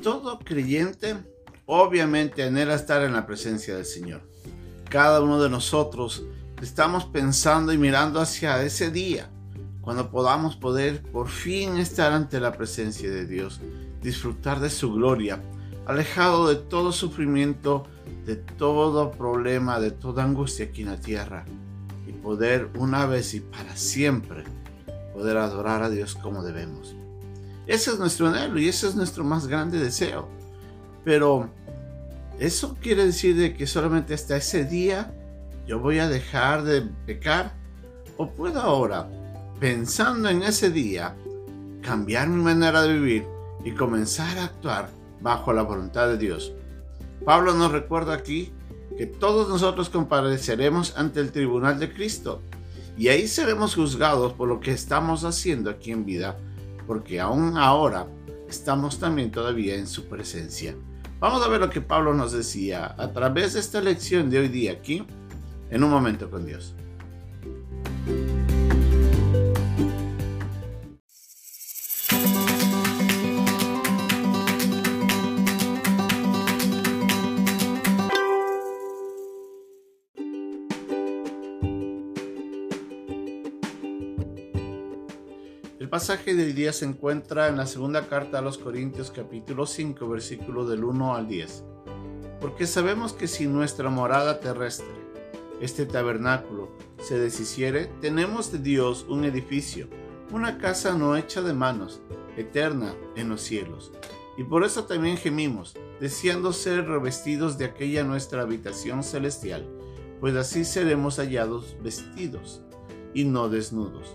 todo creyente obviamente anhela estar en la presencia del Señor. Cada uno de nosotros estamos pensando y mirando hacia ese día, cuando podamos poder por fin estar ante la presencia de Dios, disfrutar de su gloria, alejado de todo sufrimiento, de todo problema, de toda angustia aquí en la tierra, y poder una vez y para siempre poder adorar a Dios como debemos. Ese es nuestro anhelo y ese es nuestro más grande deseo. Pero ¿Eso quiere decir de que solamente hasta ese día yo voy a dejar de pecar? ¿O puedo ahora, pensando en ese día, cambiar mi manera de vivir y comenzar a actuar bajo la voluntad de Dios? Pablo nos recuerda aquí que todos nosotros compareceremos ante el tribunal de Cristo y ahí seremos juzgados por lo que estamos haciendo aquí en vida, porque aún ahora estamos también todavía en su presencia. Vamos a ver lo que Pablo nos decía a través de esta lección de hoy día aquí, en un momento con Dios. Pasaje del día se encuentra en la segunda carta a los Corintios capítulo 5 versículo del 1 al 10. Porque sabemos que si nuestra morada terrestre, este tabernáculo, se deshiciere, tenemos de Dios un edificio, una casa no hecha de manos, eterna en los cielos. Y por eso también gemimos, deseando ser revestidos de aquella nuestra habitación celestial, pues así seremos hallados vestidos y no desnudos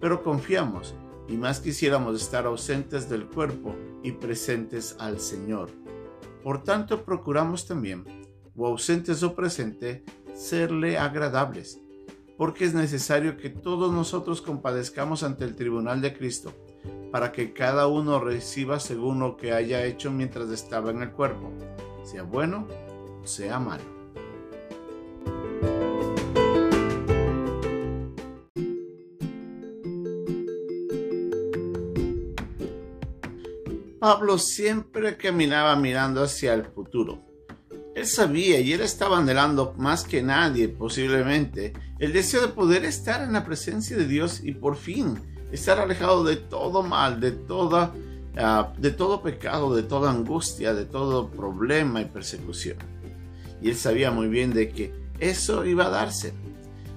pero confiamos y más quisiéramos estar ausentes del cuerpo y presentes al Señor. Por tanto, procuramos también, o ausentes o presentes, serle agradables, porque es necesario que todos nosotros compadezcamos ante el tribunal de Cristo, para que cada uno reciba según lo que haya hecho mientras estaba en el cuerpo, sea bueno o sea malo. Pablo siempre caminaba mirando hacia el futuro. Él sabía y él estaba anhelando más que nadie posiblemente el deseo de poder estar en la presencia de Dios y por fin estar alejado de todo mal, de toda ah, de todo pecado, de toda angustia, de todo problema y persecución. Y él sabía muy bien de que eso iba a darse.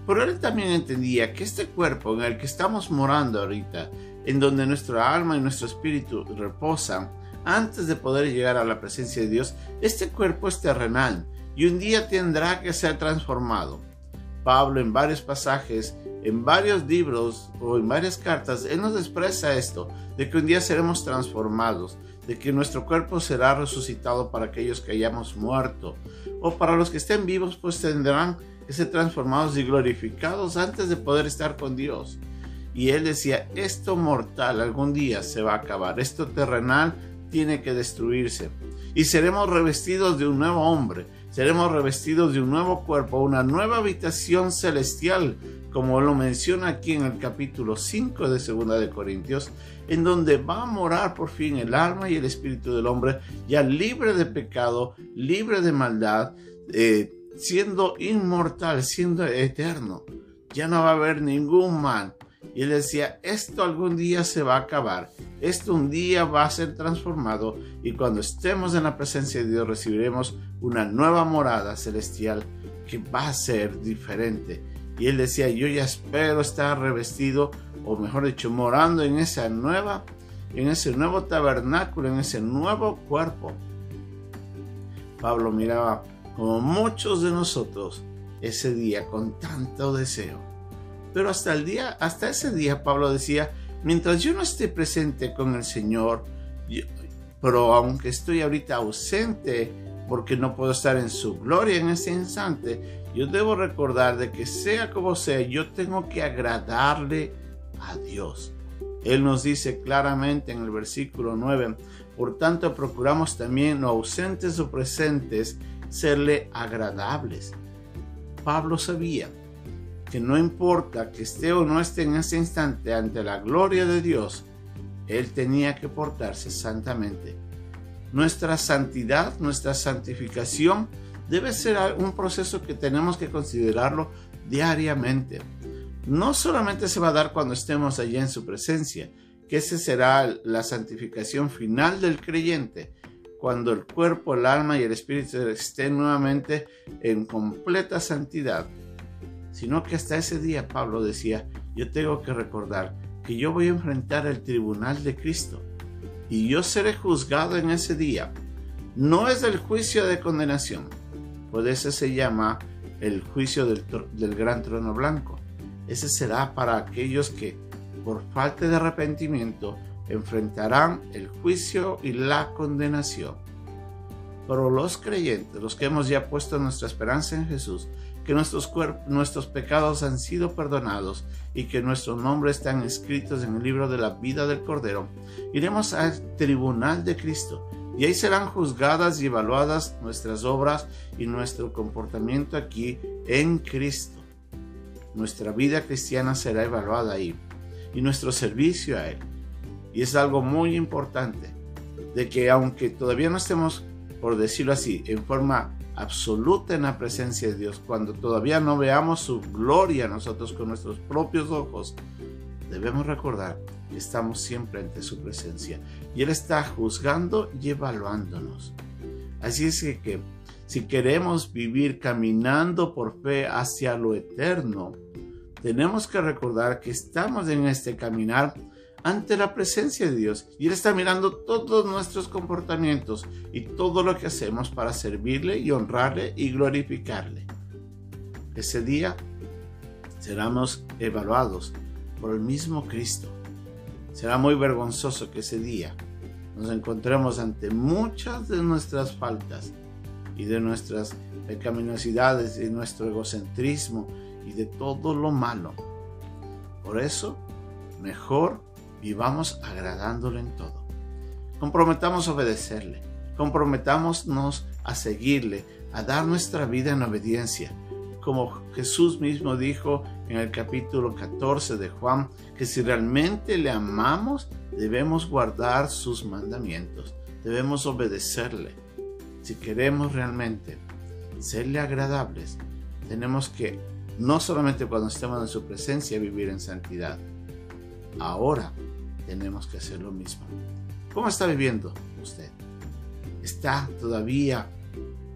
Pero él también entendía que este cuerpo en el que estamos morando ahorita en donde nuestra alma y nuestro espíritu reposan, antes de poder llegar a la presencia de Dios, este cuerpo es terrenal y un día tendrá que ser transformado. Pablo en varios pasajes, en varios libros o en varias cartas, él nos expresa esto, de que un día seremos transformados, de que nuestro cuerpo será resucitado para aquellos que hayamos muerto, o para los que estén vivos, pues tendrán que ser transformados y glorificados antes de poder estar con Dios. Y él decía, esto mortal algún día se va a acabar, esto terrenal tiene que destruirse. Y seremos revestidos de un nuevo hombre, seremos revestidos de un nuevo cuerpo, una nueva habitación celestial, como lo menciona aquí en el capítulo 5 de Segunda de Corintios, en donde va a morar por fin el alma y el espíritu del hombre, ya libre de pecado, libre de maldad, eh, siendo inmortal, siendo eterno. Ya no va a haber ningún mal, y él decía, esto algún día se va a acabar, esto un día va a ser transformado y cuando estemos en la presencia de Dios recibiremos una nueva morada celestial que va a ser diferente. Y él decía, yo ya espero estar revestido, o mejor dicho, morando en esa nueva, en ese nuevo tabernáculo, en ese nuevo cuerpo. Pablo miraba como muchos de nosotros ese día con tanto deseo pero hasta el día, hasta ese día Pablo decía, mientras yo no esté presente con el Señor, pero aunque estoy ahorita ausente porque no puedo estar en su gloria en ese instante, yo debo recordar de que sea como sea, yo tengo que agradarle a Dios. Él nos dice claramente en el versículo 9, por tanto procuramos también, no ausentes o presentes, serle agradables. Pablo sabía que no importa que esté o no esté en ese instante ante la gloria de Dios, él tenía que portarse santamente. Nuestra santidad, nuestra santificación debe ser un proceso que tenemos que considerarlo diariamente. No solamente se va a dar cuando estemos allí en su presencia, que esa será la santificación final del creyente, cuando el cuerpo, el alma y el espíritu estén nuevamente en completa santidad, sino que hasta ese día Pablo decía, yo tengo que recordar que yo voy a enfrentar el tribunal de Cristo y yo seré juzgado en ese día. No es el juicio de condenación, pues ese se llama el juicio del, del gran trono blanco. Ese será para aquellos que, por falta de arrepentimiento, enfrentarán el juicio y la condenación. Pero los creyentes, los que hemos ya puesto nuestra esperanza en Jesús, que nuestros, nuestros pecados han sido perdonados y que nuestros nombres están escritos en el libro de la vida del Cordero, iremos al tribunal de Cristo y ahí serán juzgadas y evaluadas nuestras obras y nuestro comportamiento aquí en Cristo. Nuestra vida cristiana será evaluada ahí y nuestro servicio a Él. Y es algo muy importante de que aunque todavía no estemos, por decirlo así, en forma absoluta en la presencia de Dios, cuando todavía no veamos su gloria nosotros con nuestros propios ojos, debemos recordar que estamos siempre ante su presencia y Él está juzgando y evaluándonos. Así es que, si queremos vivir caminando por fe hacia lo eterno, tenemos que recordar que estamos en este caminar ante la presencia de Dios y Él está mirando todos nuestros comportamientos y todo lo que hacemos para servirle y honrarle y glorificarle. Ese día seremos evaluados por el mismo Cristo. Será muy vergonzoso que ese día nos encontremos ante muchas de nuestras faltas y de nuestras pecaminosidades y nuestro egocentrismo y de todo lo malo. Por eso, mejor vivamos agradándole en todo. Comprometamos a obedecerle, comprometámonos a seguirle, a dar nuestra vida en obediencia, como Jesús mismo dijo en el capítulo 14 de Juan, que si realmente le amamos, debemos guardar sus mandamientos, debemos obedecerle. Si queremos realmente serle agradables, tenemos que no solamente cuando estemos en su presencia vivir en santidad, ahora tenemos que hacer lo mismo. ¿Cómo está viviendo usted? ¿Está todavía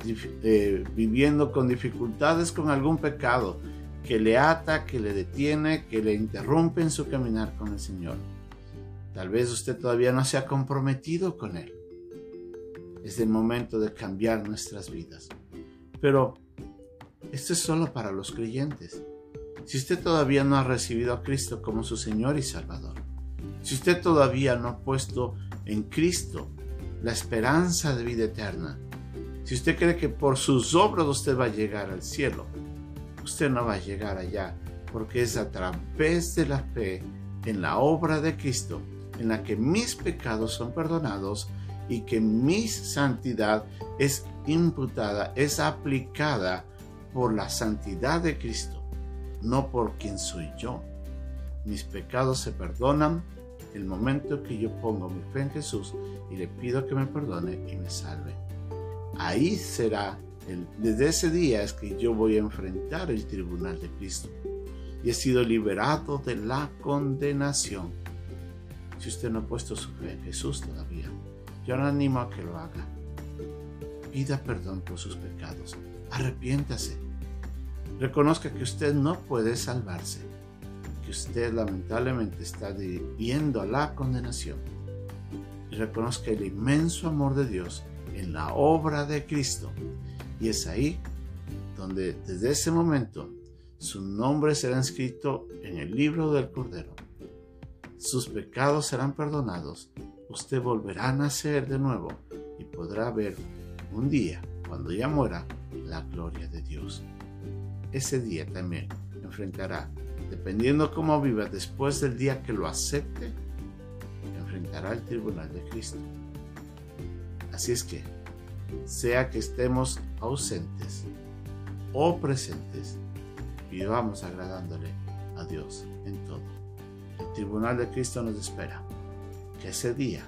eh, viviendo con dificultades con algún pecado que le ata, que le detiene, que le interrumpe en su caminar con el Señor? Tal vez usted todavía no se ha comprometido con Él. Es el momento de cambiar nuestras vidas. Pero esto es solo para los creyentes. Si usted todavía no ha recibido a Cristo como su Señor y Salvador, si usted todavía no ha puesto en Cristo la esperanza de vida eterna, si usted cree que por sus obras usted va a llegar al cielo, usted no va a llegar allá, porque es a través de la fe en la obra de Cristo en la que mis pecados son perdonados y que mi santidad es imputada, es aplicada por la santidad de Cristo, no por quien soy yo. Mis pecados se perdonan el momento que yo pongo mi fe en Jesús y le pido que me perdone y me salve. Ahí será, el, desde ese día es que yo voy a enfrentar el tribunal de Cristo y he sido liberado de la condenación. Si usted no ha puesto su fe en Jesús todavía, yo le animo a que lo haga. Pida perdón por sus pecados. Arrepiéntase. Reconozca que usted no puede salvarse que usted lamentablemente está viendo a la condenación reconozca el inmenso amor de Dios en la obra de Cristo. Y es ahí donde desde ese momento su nombre será escrito en el libro del Cordero. Sus pecados serán perdonados usted volverá a nacer de nuevo y podrá ver un día, cuando ya muera, la gloria de Dios. Ese día también enfrentará, dependiendo cómo viva después del día que lo acepte, enfrentará el tribunal de Cristo. Así es que, sea que estemos ausentes o presentes, vivamos agradándole a Dios en todo. El tribunal de Cristo nos espera. Que ese día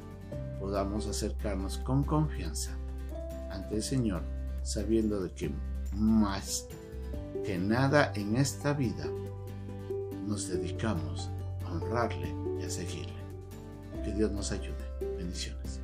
podamos acercarnos con confianza ante el Señor, sabiendo de que más que nada en esta vida nos dedicamos a honrarle y a seguirle. Que Dios nos ayude. Bendiciones.